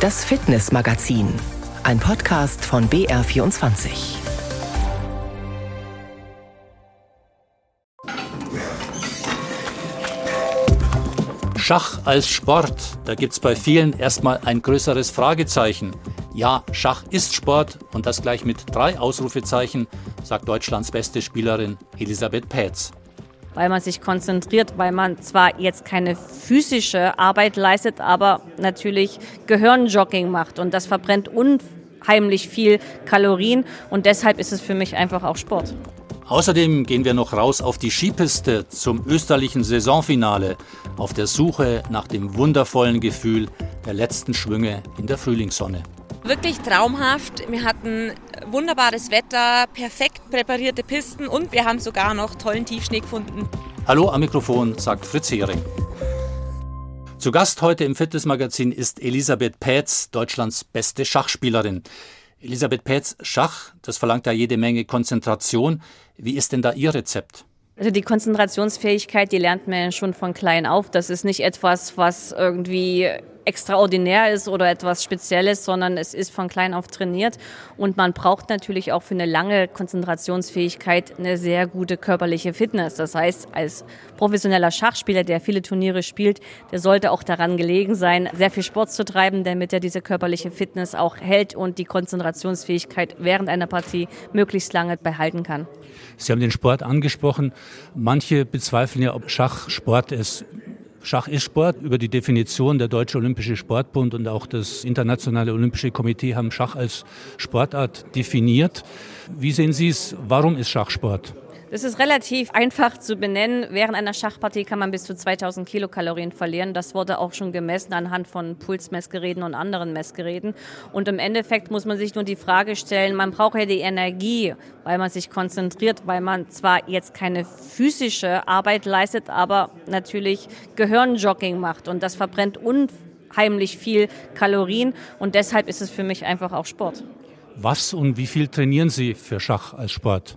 Das Fitnessmagazin, ein Podcast von BR24. Schach als Sport, da gibt es bei vielen erstmal ein größeres Fragezeichen. Ja, Schach ist Sport und das gleich mit drei Ausrufezeichen, sagt Deutschlands beste Spielerin Elisabeth Pätz weil man sich konzentriert, weil man zwar jetzt keine physische Arbeit leistet, aber natürlich Gehirnjogging macht und das verbrennt unheimlich viel Kalorien und deshalb ist es für mich einfach auch Sport. Außerdem gehen wir noch raus auf die Skipiste zum österlichen Saisonfinale auf der Suche nach dem wundervollen Gefühl der letzten Schwünge in der Frühlingssonne. Wirklich traumhaft. Wir hatten wunderbares Wetter, perfekt präparierte Pisten und wir haben sogar noch tollen Tiefschnee gefunden. Hallo am Mikrofon, sagt Fritz Hering. Zu Gast heute im Fitnessmagazin ist Elisabeth Pätz, Deutschlands beste Schachspielerin. Elisabeth Pätz, Schach, das verlangt ja jede Menge Konzentration. Wie ist denn da Ihr Rezept? Also die Konzentrationsfähigkeit, die lernt man schon von klein auf. Das ist nicht etwas, was irgendwie extraordinär ist oder etwas Spezielles, sondern es ist von klein auf trainiert. Und man braucht natürlich auch für eine lange Konzentrationsfähigkeit eine sehr gute körperliche Fitness. Das heißt, als professioneller Schachspieler, der viele Turniere spielt, der sollte auch daran gelegen sein, sehr viel Sport zu treiben, damit er diese körperliche Fitness auch hält und die Konzentrationsfähigkeit während einer Partie möglichst lange behalten kann. Sie haben den Sport angesprochen. Manche bezweifeln ja, ob Schach Sport ist. Schach ist Sport. Über die Definition der Deutsche Olympische Sportbund und auch das Internationale Olympische Komitee haben Schach als Sportart definiert. Wie sehen Sie es? Warum ist Schach Sport? Das ist relativ einfach zu benennen. Während einer Schachpartie kann man bis zu 2000 Kilokalorien verlieren. Das wurde auch schon gemessen anhand von Pulsmessgeräten und anderen Messgeräten. Und im Endeffekt muss man sich nur die Frage stellen, man braucht ja die Energie, weil man sich konzentriert, weil man zwar jetzt keine physische Arbeit leistet, aber natürlich Gehirnjogging macht. Und das verbrennt unheimlich viel Kalorien. Und deshalb ist es für mich einfach auch Sport. Was und wie viel trainieren Sie für Schach als Sport?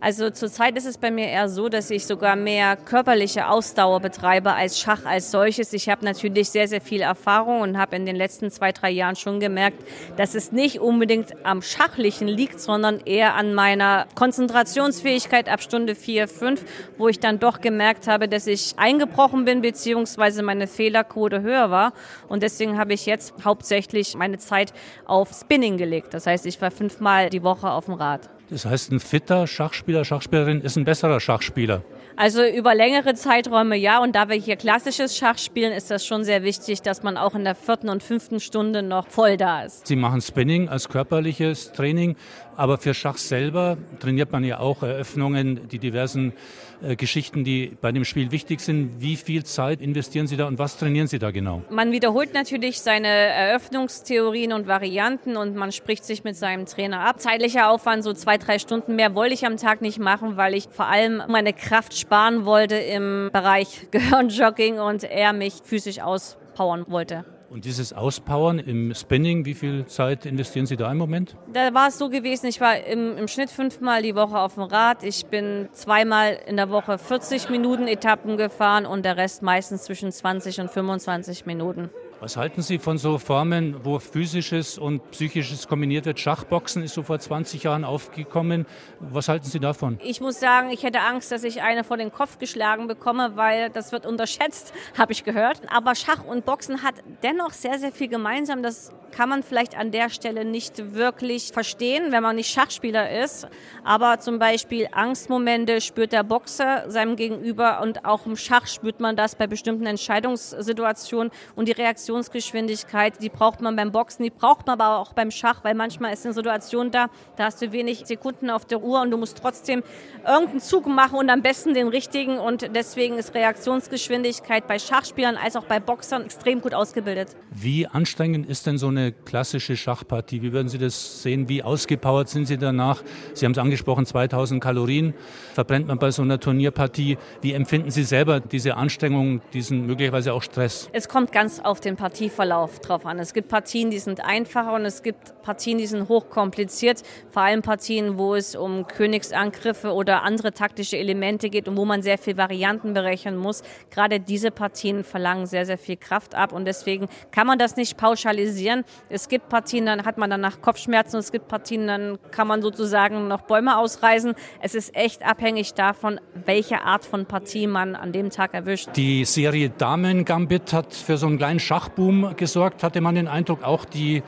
Also zurzeit ist es bei mir eher so, dass ich sogar mehr körperliche Ausdauer betreibe als Schach als solches. Ich habe natürlich sehr, sehr viel Erfahrung und habe in den letzten zwei, drei Jahren schon gemerkt, dass es nicht unbedingt am Schachlichen liegt, sondern eher an meiner Konzentrationsfähigkeit ab Stunde vier, fünf, wo ich dann doch gemerkt habe, dass ich eingebrochen bin, beziehungsweise meine Fehlerquote höher war. Und deswegen habe ich jetzt hauptsächlich meine Zeit auf Spinning gelegt. Das heißt, ich war fünfmal die Woche auf dem Rad. Das heißt, ein fitter Schachspieler, Schachspielerin ist ein besserer Schachspieler. Also über längere Zeiträume ja. Und da wir hier klassisches Schach spielen, ist das schon sehr wichtig, dass man auch in der vierten und fünften Stunde noch voll da ist. Sie machen Spinning als körperliches Training, aber für Schach selber trainiert man ja auch Eröffnungen, die diversen äh, Geschichten, die bei dem Spiel wichtig sind. Wie viel Zeit investieren Sie da und was trainieren Sie da genau? Man wiederholt natürlich seine Eröffnungstheorien und Varianten und man spricht sich mit seinem Trainer ab. Zeitlicher Aufwand, so zwei, drei Stunden mehr wollte ich am Tag nicht machen, weil ich vor allem meine Kraft sparen wollte im Bereich Gehirnjogging und er mich physisch auspowern wollte. Und dieses Auspowern im Spinning, wie viel Zeit investieren Sie da im Moment? Da war es so gewesen, ich war im, im, Schnitt fünfmal die Woche auf dem Rad. Ich bin zweimal in der Woche 40 Minuten Etappen gefahren und der Rest meistens zwischen 20 und 25 Minuten. Was halten Sie von so Formen, wo physisches und psychisches kombiniert wird? Schachboxen ist so vor 20 Jahren aufgekommen. Was halten Sie davon? Ich muss sagen, ich hätte Angst, dass ich eine vor den Kopf geschlagen bekomme, weil das wird unterschätzt, habe ich gehört. Aber Schach und Boxen hat dennoch sehr, sehr viel gemeinsam. Das kann man vielleicht an der Stelle nicht wirklich verstehen, wenn man nicht Schachspieler ist. Aber zum Beispiel Angstmomente spürt der Boxer seinem Gegenüber und auch im Schach spürt man das bei bestimmten Entscheidungssituationen und die Reaktion Reaktionsgeschwindigkeit, die braucht man beim Boxen, die braucht man aber auch beim Schach, weil manchmal ist eine Situation da, da hast du wenig Sekunden auf der Uhr und du musst trotzdem irgendeinen Zug machen und am besten den richtigen und deswegen ist Reaktionsgeschwindigkeit bei Schachspielern als auch bei Boxern extrem gut ausgebildet. Wie anstrengend ist denn so eine klassische Schachpartie? Wie würden Sie das sehen? Wie ausgepowert sind Sie danach? Sie haben es angesprochen, 2000 Kalorien verbrennt man bei so einer Turnierpartie. Wie empfinden Sie selber diese Anstrengung, diesen möglicherweise auch Stress? Es kommt ganz auf den den Partieverlauf drauf an. Es gibt Partien, die sind einfacher und es gibt Partien, die sind hochkompliziert. Vor allem Partien, wo es um Königsangriffe oder andere taktische Elemente geht und wo man sehr viel Varianten berechnen muss. Gerade diese Partien verlangen sehr, sehr viel Kraft ab und deswegen kann man das nicht pauschalisieren. Es gibt Partien, dann hat man danach Kopfschmerzen, es gibt Partien, dann kann man sozusagen noch Bäume ausreißen. Es ist echt abhängig davon, welche Art von Partie man an dem Tag erwischt. Die Serie Damen Gambit hat für so einen kleinen Schachboom gesorgt, hatte man den Eindruck, auch die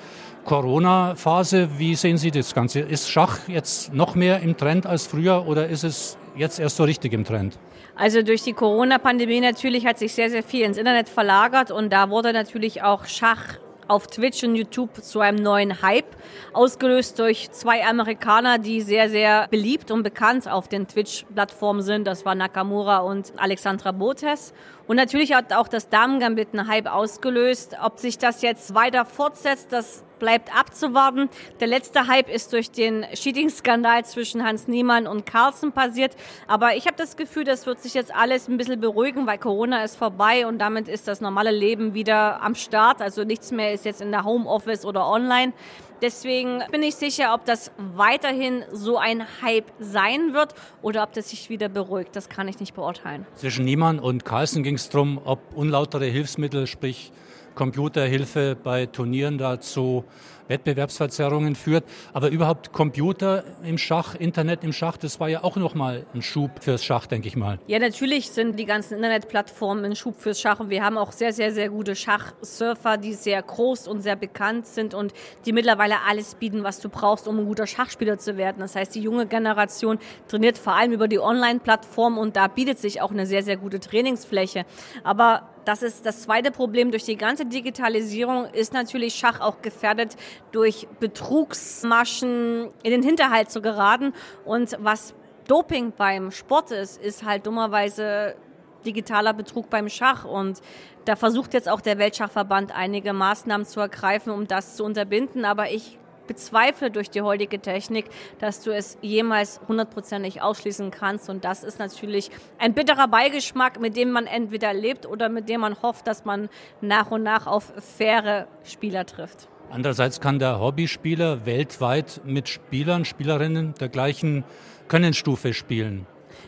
Corona-Phase. Wie sehen Sie das Ganze? Ist Schach jetzt noch mehr im Trend als früher oder ist es jetzt erst so richtig im Trend? Also durch die Corona-Pandemie natürlich hat sich sehr, sehr viel ins Internet verlagert und da wurde natürlich auch Schach auf Twitch und YouTube zu einem neuen Hype, ausgelöst durch zwei Amerikaner, die sehr, sehr beliebt und bekannt auf den Twitch-Plattformen sind. Das war Nakamura und Alexandra Botes. Und natürlich hat auch das Damen-Gambit einen Hype ausgelöst. Ob sich das jetzt weiter fortsetzt, das bleibt abzuwarten. Der letzte Hype ist durch den Cheating-Skandal zwischen Hans Niemann und Carlsen passiert. Aber ich habe das Gefühl, das wird sich jetzt alles ein bisschen beruhigen, weil Corona ist vorbei und damit ist das normale Leben wieder am Start. Also nichts mehr ist jetzt in der Homeoffice oder online. Deswegen bin ich sicher, ob das weiterhin so ein Hype sein wird oder ob das sich wieder beruhigt. Das kann ich nicht beurteilen. Zwischen Niemann und Carlsen ging es darum, ob unlautere Hilfsmittel, sprich Computerhilfe bei Turnieren dazu Wettbewerbsverzerrungen führt. Aber überhaupt Computer im Schach, Internet im Schach, das war ja auch nochmal ein Schub fürs Schach, denke ich mal. Ja, natürlich sind die ganzen Internetplattformen ein Schub fürs Schach. Und wir haben auch sehr, sehr, sehr gute Schachsurfer, die sehr groß und sehr bekannt sind und die mittlerweile alles bieten, was du brauchst, um ein guter Schachspieler zu werden. Das heißt, die junge Generation trainiert vor allem über die Online-Plattform und da bietet sich auch eine sehr, sehr gute Trainingsfläche. Aber das ist das zweite Problem. Durch die ganze Digitalisierung ist natürlich Schach auch gefährdet, durch Betrugsmaschen in den Hinterhalt zu geraten. Und was Doping beim Sport ist, ist halt dummerweise digitaler Betrug beim Schach. Und da versucht jetzt auch der Weltschachverband einige Maßnahmen zu ergreifen, um das zu unterbinden. Aber ich bezweifle durch die heutige Technik, dass du es jemals hundertprozentig ausschließen kannst. Und das ist natürlich ein bitterer Beigeschmack, mit dem man entweder lebt oder mit dem man hofft, dass man nach und nach auf faire Spieler trifft. Andererseits kann der Hobbyspieler weltweit mit Spielern, Spielerinnen der gleichen Könnenstufe spielen.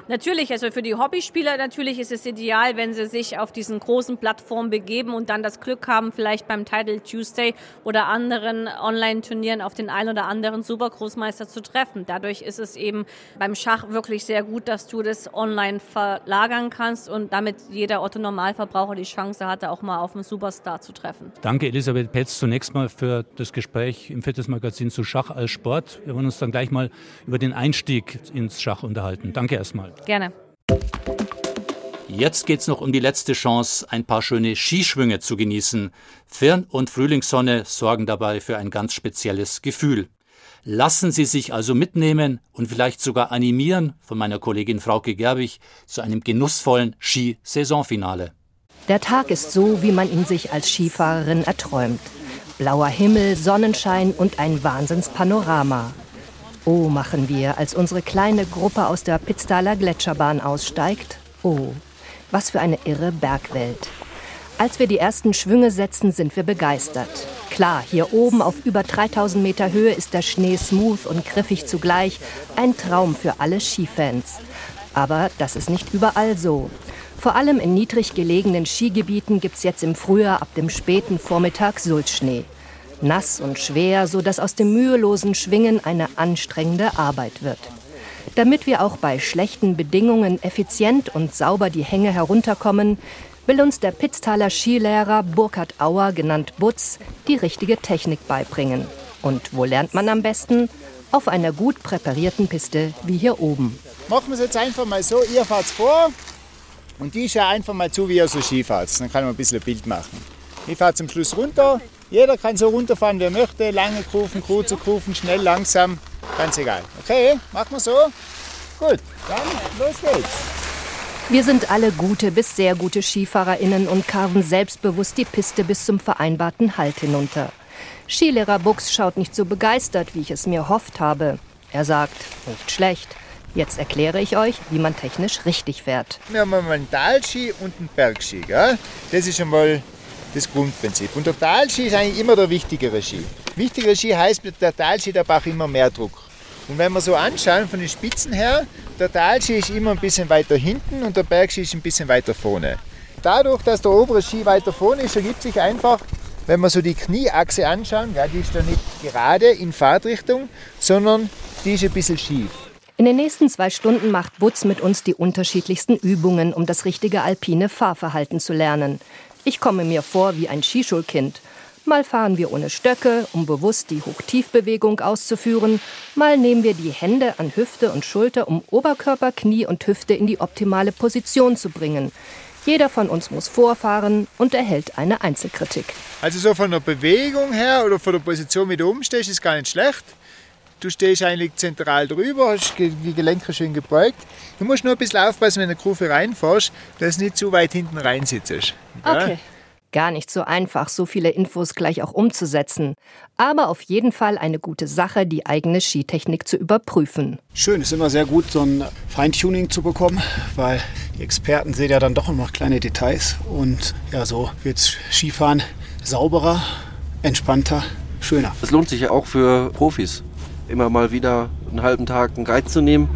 Natürlich, also für die Hobbyspieler natürlich ist es ideal, wenn sie sich auf diesen großen Plattformen begeben und dann das Glück haben, vielleicht beim Title Tuesday oder anderen Online-Turnieren auf den einen oder anderen Supergroßmeister zu treffen. Dadurch ist es eben beim Schach wirklich sehr gut, dass du das online verlagern kannst und damit jeder Otto Normalverbraucher die Chance hatte, auch mal auf einen Superstar zu treffen. Danke Elisabeth Petz zunächst mal für das Gespräch im Fitnessmagazin zu Schach als Sport. Wir wollen uns dann gleich mal über den Einstieg ins Schach unterhalten. Danke erstmal. Gerne. Jetzt geht's noch um die letzte Chance, ein paar schöne Skischwünge zu genießen. Firn- und Frühlingssonne sorgen dabei für ein ganz spezielles Gefühl. Lassen Sie sich also mitnehmen und vielleicht sogar animieren von meiner Kollegin Frauke Gerbig zu einem genussvollen Skisaisonfinale. Der Tag ist so, wie man ihn sich als Skifahrerin erträumt. Blauer Himmel, Sonnenschein und ein Wahnsinnspanorama. Oh, machen wir, als unsere kleine Gruppe aus der Pitztaler Gletscherbahn aussteigt. Oh, was für eine irre Bergwelt. Als wir die ersten Schwünge setzen, sind wir begeistert. Klar, hier oben auf über 3000 Meter Höhe ist der Schnee smooth und griffig zugleich. Ein Traum für alle Skifans. Aber das ist nicht überall so. Vor allem in niedrig gelegenen Skigebieten gibt es jetzt im Frühjahr ab dem späten Vormittag Sulzschnee nass und schwer, so dass aus dem mühelosen Schwingen eine anstrengende Arbeit wird. Damit wir auch bei schlechten Bedingungen effizient und sauber die Hänge herunterkommen, will uns der Pitztaler Skilehrer Burkhard Auer, genannt Butz, die richtige Technik beibringen. Und wo lernt man am besten? Auf einer gut präparierten Piste wie hier oben. Machen wir es jetzt einfach mal so, ihr fahrt vor und die schaut einfach mal zu, wie ihr so Ski fahrt. Dann kann man ein bisschen ein Bild machen. Ich fahre zum Schluss runter, jeder kann so runterfahren, wie er möchte. Lange Kurven, kurze Kurven, schnell, langsam. Ganz egal. Okay, machen wir so. Gut, dann los geht's. Wir sind alle gute bis sehr gute SkifahrerInnen und karven selbstbewusst die Piste bis zum vereinbarten Halt hinunter. Skilehrer Buchs schaut nicht so begeistert, wie ich es mir hofft habe. Er sagt, nicht schlecht. Jetzt erkläre ich euch, wie man technisch richtig fährt. Wir haben einen Talski und einen Bergski. Gell? Das ist einmal das Grundprinzip. Und der Talski ist eigentlich immer der wichtigere Ski. Wichtigere Ski heißt, der Talski der braucht immer mehr Druck. Und wenn wir so anschauen von den Spitzen her, der Talski ist immer ein bisschen weiter hinten und der Bergski ist ein bisschen weiter vorne. Dadurch, dass der obere Ski weiter vorne ist, ergibt sich einfach, wenn wir so die Knieachse anschauen, ja, die ist da nicht gerade in Fahrtrichtung, sondern die ist ein bisschen schief. In den nächsten zwei Stunden macht Butz mit uns die unterschiedlichsten Übungen, um das richtige alpine Fahrverhalten zu lernen. Ich komme mir vor wie ein Skischulkind. Mal fahren wir ohne Stöcke, um bewusst die Hoch-Tief-Bewegung auszuführen. Mal nehmen wir die Hände an Hüfte und Schulter, um Oberkörper, Knie und Hüfte in die optimale Position zu bringen. Jeder von uns muss vorfahren und erhält eine Einzelkritik. Also so von der Bewegung her oder von der Position, wie du umstehst, ist gar nicht schlecht. Du stehst eigentlich zentral drüber, hast die Gelenke schön gebeugt. Du musst nur ein bisschen aufpassen, wenn du in eine Kurve reinfährst, dass du nicht zu weit hinten reinsitzt. Okay. Gar nicht so einfach, so viele Infos gleich auch umzusetzen. Aber auf jeden Fall eine gute Sache, die eigene Skitechnik zu überprüfen. Schön, ist immer sehr gut, so ein Feintuning zu bekommen, weil die Experten sehen ja dann doch noch kleine Details. Und ja, so wird Skifahren sauberer, entspannter, schöner. Es lohnt sich ja auch für Profis, immer mal wieder einen halben Tag einen Guide zu nehmen,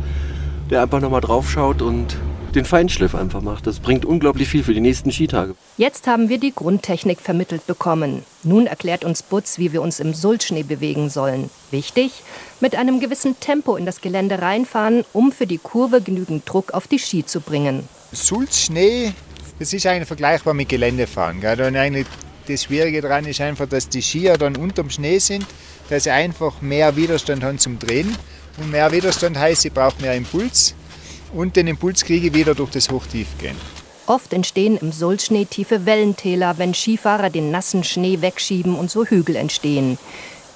der einfach nochmal drauf schaut und den Feinschliff einfach macht. Das bringt unglaublich viel für die nächsten Skitage. Jetzt haben wir die Grundtechnik vermittelt bekommen. Nun erklärt uns Butz, wie wir uns im Sulzschnee bewegen sollen. Wichtig, mit einem gewissen Tempo in das Gelände reinfahren, um für die Kurve genügend Druck auf die Ski zu bringen. Sulzschnee, das ist eigentlich vergleichbar mit Geländefahren. Gell? das Schwierige daran ist einfach, dass die Skier dann unterm Schnee sind, dass sie einfach mehr Widerstand haben zum Drehen. Und mehr Widerstand heißt, sie braucht mehr Impuls und den Impuls kriege ich wieder durch das Hochtiefgehen. Oft entstehen im Sulzschnee tiefe Wellentäler, wenn Skifahrer den nassen Schnee wegschieben und so Hügel entstehen.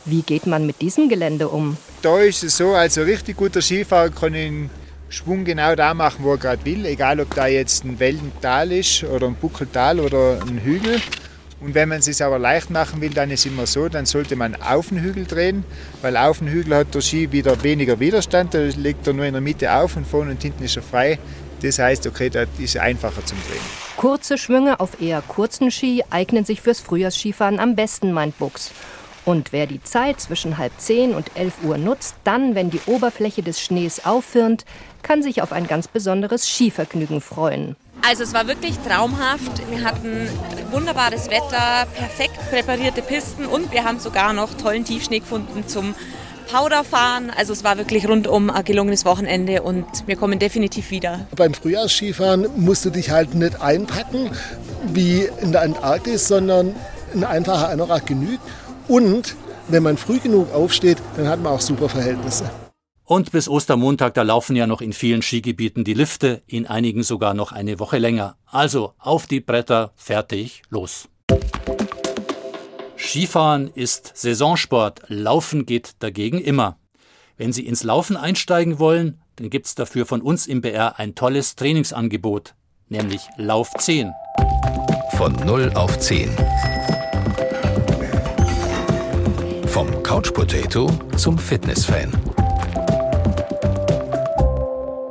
Wie geht man mit diesem Gelände um? Da ist es so, also richtig guter Skifahrer kann den Schwung genau da machen, wo er gerade will, egal ob da jetzt ein Wellental ist oder ein Buckeltal oder ein Hügel. Und wenn man es sich aber leicht machen will, dann ist immer so, dann sollte man auf den Hügel drehen, weil auf dem Hügel hat der Ski wieder weniger Widerstand, da liegt er nur in der Mitte auf und vorne und hinten ist er frei. Das heißt, okay, da ist einfacher zum Drehen. Kurze Schwünge auf eher kurzen Ski eignen sich fürs Frühjahrsskifahren am besten, meint Buchs. Und wer die Zeit zwischen halb zehn und elf Uhr nutzt, dann, wenn die Oberfläche des Schnees auffirnt, kann sich auf ein ganz besonderes Skivergnügen freuen. Also es war wirklich traumhaft. Wir hatten wunderbares Wetter, perfekt präparierte Pisten und wir haben sogar noch tollen Tiefschnee gefunden zum Powderfahren. Also es war wirklich rundum ein gelungenes Wochenende und wir kommen definitiv wieder. Beim Frühjahrsskifahren musst du dich halt nicht einpacken wie in der Antarktis, sondern ein einfacher Anorak genügt. Und wenn man früh genug aufsteht, dann hat man auch super Verhältnisse. Und bis Ostermontag, da laufen ja noch in vielen Skigebieten die Lifte, in einigen sogar noch eine Woche länger. Also auf die Bretter, fertig, los. Skifahren ist Saisonsport, Laufen geht dagegen immer. Wenn Sie ins Laufen einsteigen wollen, dann gibt's dafür von uns im BR ein tolles Trainingsangebot, nämlich Lauf 10. Von 0 auf 10. Vom Couch Potato zum Fitness-Fan.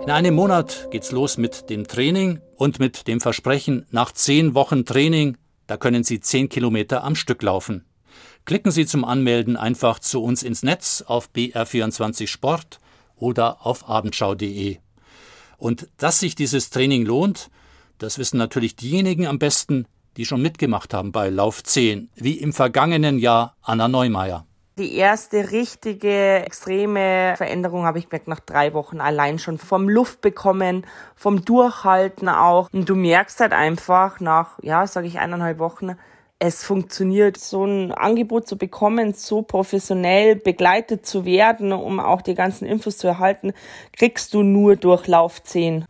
In einem Monat geht's los mit dem Training und mit dem Versprechen, nach zehn Wochen Training, da können Sie zehn Kilometer am Stück laufen. Klicken Sie zum Anmelden einfach zu uns ins Netz auf BR24 Sport oder auf abendschau.de. Und dass sich dieses Training lohnt, das wissen natürlich diejenigen am besten, die schon mitgemacht haben bei Lauf 10, wie im vergangenen Jahr Anna Neumeier. Die erste richtige extreme Veränderung habe ich gemerkt nach drei Wochen allein schon vom Luft bekommen, vom Durchhalten auch. Und du merkst halt einfach nach, ja, sage ich eineinhalb Wochen, es funktioniert, so ein Angebot zu bekommen, so professionell begleitet zu werden, um auch die ganzen Infos zu erhalten, kriegst du nur durch Lauf 10.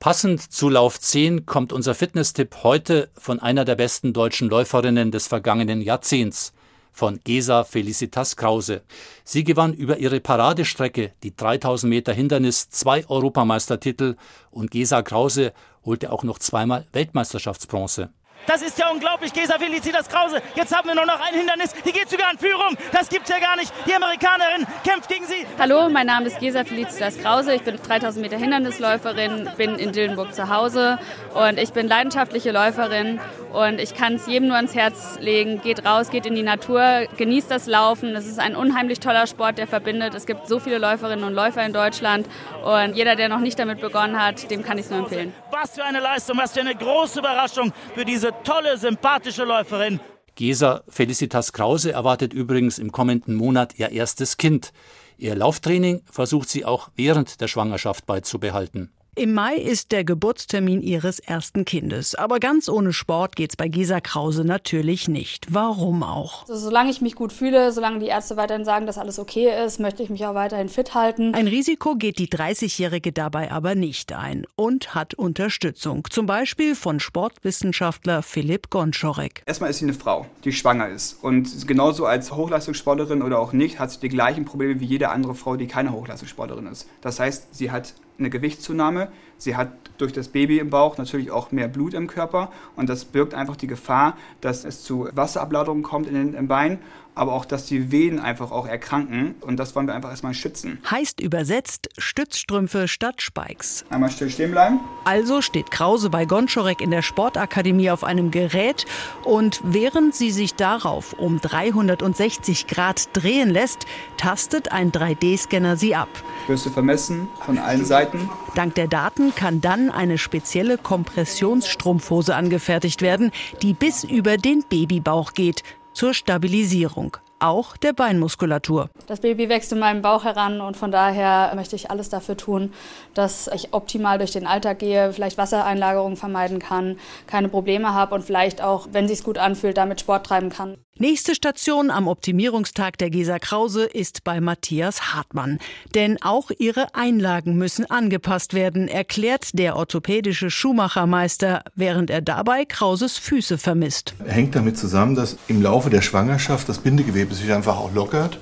Passend zu Lauf 10 kommt unser Fitnesstipp heute von einer der besten deutschen Läuferinnen des vergangenen Jahrzehnts von Gesa Felicitas Krause. Sie gewann über ihre Paradestrecke, die 3000 Meter Hindernis, zwei Europameistertitel und Gesa Krause holte auch noch zweimal Weltmeisterschaftsbronze. Das ist ja unglaublich. Gesa Felicitas Krause. Jetzt haben wir nur noch ein Hindernis. Die geht sogar in Führung. Das gibt's ja gar nicht. Die Amerikanerin kämpft gegen sie. Hallo, mein Name ist Gesa Felicitas Krause. Ich bin 3000 Meter Hindernisläuferin, bin in Dillenburg zu Hause und ich bin leidenschaftliche Läuferin und ich kann es jedem nur ans Herz legen. Geht raus, geht in die Natur, genießt das Laufen. Es ist ein unheimlich toller Sport, der verbindet. Es gibt so viele Läuferinnen und Läufer in Deutschland und jeder, der noch nicht damit begonnen hat, dem kann ich es nur empfehlen. Was für eine Leistung, was für eine große Überraschung für diese tolle, sympathische Läuferin. Gesa Felicitas Krause erwartet übrigens im kommenden Monat ihr erstes Kind. Ihr Lauftraining versucht sie auch während der Schwangerschaft beizubehalten. Im Mai ist der Geburtstermin ihres ersten Kindes. Aber ganz ohne Sport geht's bei Gesa Krause natürlich nicht. Warum auch? Also, solange ich mich gut fühle, solange die Ärzte weiterhin sagen, dass alles okay ist, möchte ich mich auch weiterhin fit halten. Ein Risiko geht die 30-Jährige dabei aber nicht ein und hat Unterstützung. Zum Beispiel von Sportwissenschaftler Philipp Gonschorek. Erstmal ist sie eine Frau, die schwanger ist. Und genauso als Hochleistungssportlerin oder auch nicht, hat sie die gleichen Probleme wie jede andere Frau, die keine Hochleistungssportlerin ist. Das heißt, sie hat eine Gewichtszunahme. Sie hat durch das Baby im Bauch natürlich auch mehr Blut im Körper und das birgt einfach die Gefahr, dass es zu Wasserablagerungen kommt in den im Bein aber auch, dass die Venen einfach auch erkranken. Und das wollen wir einfach erstmal schützen. Heißt übersetzt Stützstrümpfe statt Spikes. Einmal still stehen bleiben. Also steht Krause bei Gonschorek in der Sportakademie auf einem Gerät und während sie sich darauf um 360 Grad drehen lässt, tastet ein 3D-Scanner sie ab. Du vermessen von allen Seiten. Dank der Daten kann dann eine spezielle Kompressionsstrumpfhose angefertigt werden, die bis über den Babybauch geht zur Stabilisierung auch der Beinmuskulatur. Das Baby wächst in meinem Bauch heran und von daher möchte ich alles dafür tun, dass ich optimal durch den Alltag gehe, vielleicht Wassereinlagerungen vermeiden kann, keine Probleme habe und vielleicht auch, wenn es sich gut anfühlt, damit Sport treiben kann. Nächste Station am Optimierungstag der Gesa Krause ist bei Matthias Hartmann. Denn auch ihre Einlagen müssen angepasst werden, erklärt der orthopädische Schuhmachermeister, während er dabei Krauses Füße vermisst. Hängt damit zusammen, dass im Laufe der Schwangerschaft das Bindegewebe sich einfach auch lockert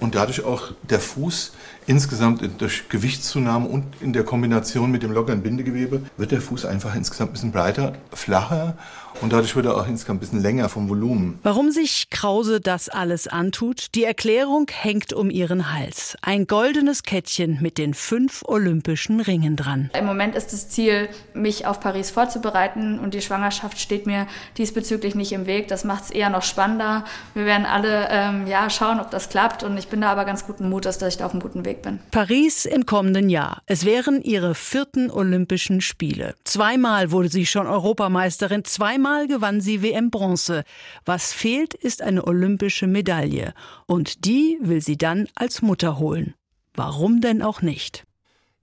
und dadurch auch der Fuß insgesamt durch Gewichtszunahme und in der Kombination mit dem lockeren Bindegewebe wird der Fuß einfach insgesamt ein bisschen breiter, flacher und dadurch wird er auch insgesamt ein bisschen länger vom Volumen. Warum sich Krause das alles antut? Die Erklärung hängt um ihren Hals. Ein goldenes Kettchen mit den fünf olympischen Ringen dran. Im Moment ist das Ziel, mich auf Paris vorzubereiten und die Schwangerschaft steht mir diesbezüglich nicht im Weg. Das macht es eher noch spannender. Wir werden alle ähm, ja, schauen, ob das klappt und ich bin da aber ganz guten Mutes, dass ich da auf einem guten Weg bin. Paris im kommenden Jahr. Es wären ihre vierten Olympischen Spiele. Zweimal wurde sie schon Europameisterin, zweimal Zweimal gewann sie WM Bronze. Was fehlt, ist eine olympische Medaille. Und die will sie dann als Mutter holen. Warum denn auch nicht?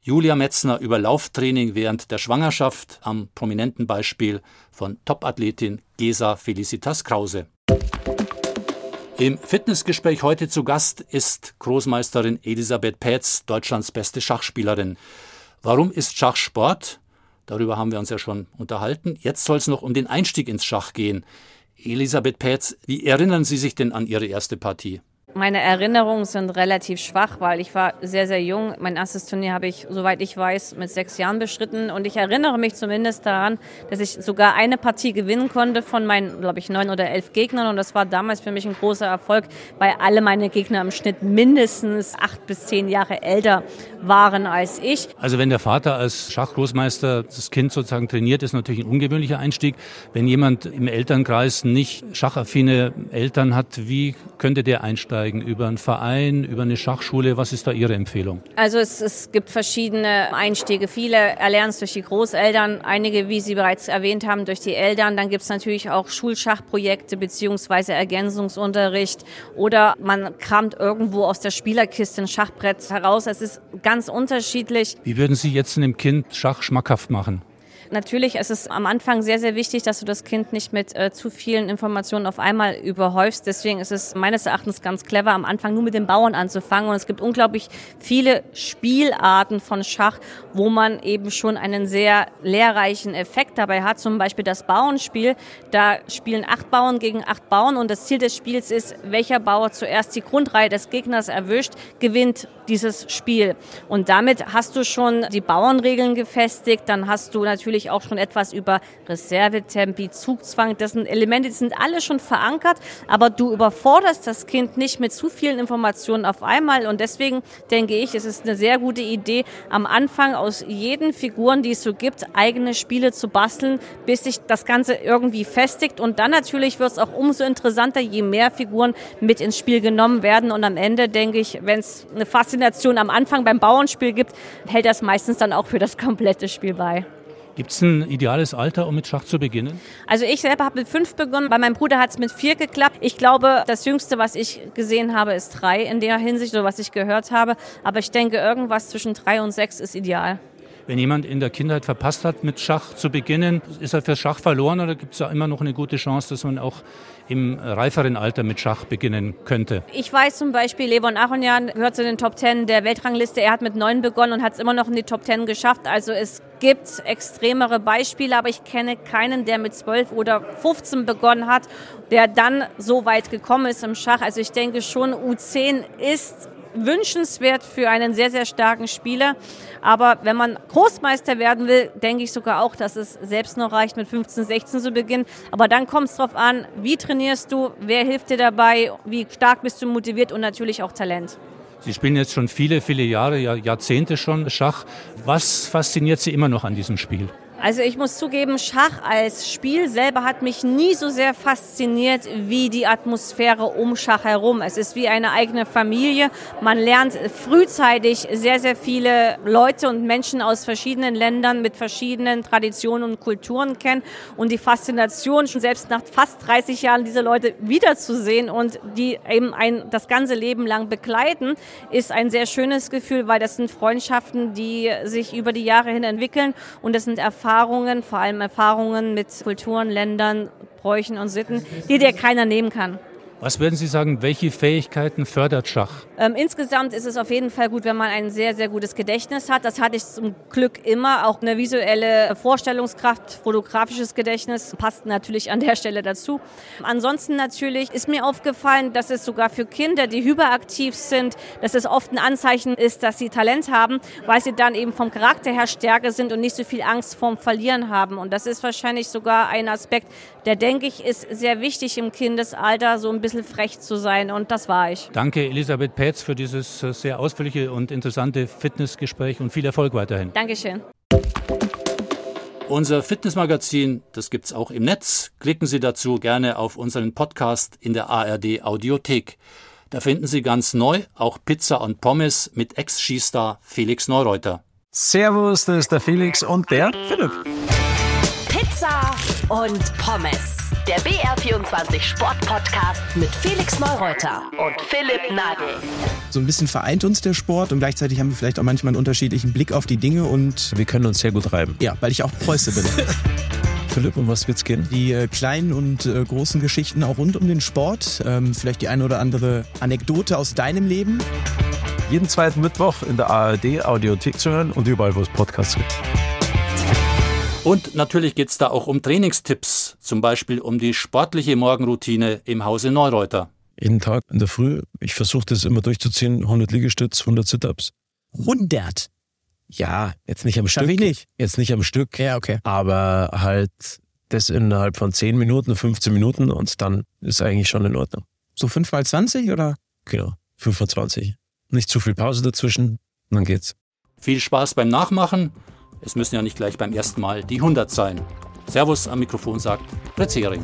Julia Metzner über Lauftraining während der Schwangerschaft am prominenten Beispiel von Topathletin Gesa Felicitas Krause. Im Fitnessgespräch heute zu Gast ist Großmeisterin Elisabeth Pätz, Deutschlands beste Schachspielerin. Warum ist Schachsport? Darüber haben wir uns ja schon unterhalten. Jetzt soll es noch um den Einstieg ins Schach gehen. Elisabeth Pätz, wie erinnern Sie sich denn an Ihre erste Partie? Meine Erinnerungen sind relativ schwach, weil ich war sehr, sehr jung. Mein erstes Turnier habe ich, soweit ich weiß, mit sechs Jahren beschritten. Und ich erinnere mich zumindest daran, dass ich sogar eine Partie gewinnen konnte von meinen, glaube ich, neun oder elf Gegnern. Und das war damals für mich ein großer Erfolg, weil alle meine Gegner im Schnitt mindestens acht bis zehn Jahre älter waren als ich. Also wenn der Vater als Schachgroßmeister das Kind sozusagen trainiert, ist natürlich ein ungewöhnlicher Einstieg. Wenn jemand im Elternkreis nicht schachaffine Eltern hat, wie könnte der einsteigen? Über einen Verein, über eine Schachschule? Was ist da Ihre Empfehlung? Also es, es gibt verschiedene Einstiege. Viele erlernen es durch die Großeltern, einige, wie Sie bereits erwähnt haben, durch die Eltern. Dann gibt es natürlich auch Schulschachprojekte beziehungsweise Ergänzungsunterricht oder man kramt irgendwo aus der Spielerkiste ein Schachbrett heraus. Es ist ganz ganz unterschiedlich. Wie würden Sie jetzt einem Kind Schach schmackhaft machen? Natürlich ist es am Anfang sehr, sehr wichtig, dass du das Kind nicht mit äh, zu vielen Informationen auf einmal überhäufst. Deswegen ist es meines Erachtens ganz clever, am Anfang nur mit den Bauern anzufangen. Und es gibt unglaublich viele Spielarten von Schach, wo man eben schon einen sehr lehrreichen Effekt dabei hat. Zum Beispiel das Bauernspiel. Da spielen acht Bauern gegen acht Bauern und das Ziel des Spiels ist, welcher Bauer zuerst die Grundreihe des Gegners erwischt, gewinnt dieses Spiel. Und damit hast du schon die Bauernregeln gefestigt. Dann hast du natürlich natürlich auch schon etwas über Reservetempi, Zugzwang. Das sind Elemente, die sind alle schon verankert, aber du überforderst das Kind nicht mit zu vielen Informationen auf einmal. Und deswegen denke ich, es ist eine sehr gute Idee, am Anfang aus jeden Figuren, die es so gibt, eigene Spiele zu basteln, bis sich das Ganze irgendwie festigt. Und dann natürlich wird es auch umso interessanter, je mehr Figuren mit ins Spiel genommen werden. Und am Ende denke ich, wenn es eine Faszination am Anfang beim Bauernspiel gibt, hält das meistens dann auch für das komplette Spiel bei. Gibt es ein ideales Alter, um mit Schach zu beginnen? Also ich selber habe mit fünf begonnen, bei meinem Bruder hat es mit vier geklappt. Ich glaube, das Jüngste, was ich gesehen habe, ist drei in der Hinsicht, oder was ich gehört habe. Aber ich denke, irgendwas zwischen drei und sechs ist ideal. Wenn jemand in der Kindheit verpasst hat, mit Schach zu beginnen, ist er für Schach verloren oder gibt es da immer noch eine gute Chance, dass man auch im reiferen Alter mit Schach beginnen könnte? Ich weiß zum Beispiel, Levon Achonjan gehört zu den Top Ten der Weltrangliste. Er hat mit neun begonnen und hat es immer noch in die Top Ten geschafft. Also es gibt extremere Beispiele, aber ich kenne keinen, der mit zwölf oder 15 begonnen hat, der dann so weit gekommen ist im Schach. Also ich denke schon, U10 ist wünschenswert für einen sehr, sehr starken Spieler. Aber wenn man Großmeister werden will, denke ich sogar auch, dass es selbst noch reicht, mit 15, 16 zu beginnen. Aber dann kommt es darauf an, wie trainierst du, wer hilft dir dabei, wie stark bist du motiviert und natürlich auch Talent. Sie spielen jetzt schon viele, viele Jahre, Jahrzehnte schon Schach. Was fasziniert Sie immer noch an diesem Spiel? Also ich muss zugeben, Schach als Spiel selber hat mich nie so sehr fasziniert wie die Atmosphäre um Schach herum. Es ist wie eine eigene Familie. Man lernt frühzeitig sehr, sehr viele Leute und Menschen aus verschiedenen Ländern mit verschiedenen Traditionen und Kulturen kennen. Und die Faszination, schon selbst nach fast 30 Jahren diese Leute wiederzusehen und die eben ein, das ganze Leben lang begleiten, ist ein sehr schönes Gefühl, weil das sind Freundschaften, die sich über die Jahre hin entwickeln und das sind Erfahrungen, Erfahrungen, vor allem Erfahrungen mit Kulturen, Ländern, Bräuchen und Sitten, die dir keiner nehmen kann. Was würden Sie sagen, welche Fähigkeiten fördert Schach? Ähm, insgesamt ist es auf jeden Fall gut, wenn man ein sehr, sehr gutes Gedächtnis hat. Das hatte ich zum Glück immer. Auch eine visuelle Vorstellungskraft, fotografisches Gedächtnis passt natürlich an der Stelle dazu. Ansonsten natürlich ist mir aufgefallen, dass es sogar für Kinder, die hyperaktiv sind, dass es oft ein Anzeichen ist, dass sie Talent haben, weil sie dann eben vom Charakter her stärker sind und nicht so viel Angst vorm Verlieren haben. Und das ist wahrscheinlich sogar ein Aspekt, der, denke ich, ist sehr wichtig im Kindesalter, so ein bisschen frech zu sein und das war ich. Danke Elisabeth Pätz für dieses äh, sehr ausführliche und interessante Fitnessgespräch und viel Erfolg weiterhin. Dankeschön. Unser Fitnessmagazin, das gibt es auch im Netz. Klicken Sie dazu gerne auf unseren Podcast in der ARD Audiothek. Da finden Sie ganz neu auch Pizza und Pommes mit Ex-Skistar Felix Neureuter. Servus, das ist der Felix und der Philipp. Pizza und Pommes. Der BR24 Sport-Podcast mit Felix Neureuter und Philipp Nagel. So ein bisschen vereint uns der Sport und gleichzeitig haben wir vielleicht auch manchmal einen unterschiedlichen Blick auf die Dinge und. Wir können uns sehr gut reiben. Ja, weil ich auch Preuße bin. Philipp, um was wird's gehen? Die äh, kleinen und äh, großen Geschichten auch rund um den Sport. Ähm, vielleicht die eine oder andere Anekdote aus deinem Leben. Jeden zweiten Mittwoch in der ARD Audiothek zu hören und überall, wo es Podcasts gibt. Und natürlich geht es da auch um Trainingstipps, zum Beispiel um die sportliche Morgenroutine im Hause Neureuter. Jeden Tag in der Früh, ich versuche das immer durchzuziehen, 100 Liegestütz, 100 Sit-Ups. 100? Ja, jetzt nicht am Schaff Stück. ich nicht. Jetzt nicht am Stück. Ja, okay. Aber halt das innerhalb von 10 Minuten, 15 Minuten und dann ist eigentlich schon in Ordnung. So 5 mal 20 oder? Genau, 25. Nicht zu viel Pause dazwischen, dann geht's. Viel Spaß beim Nachmachen. Es müssen ja nicht gleich beim ersten Mal die 100 sein. Servus am Mikrofon sagt Brett Hering.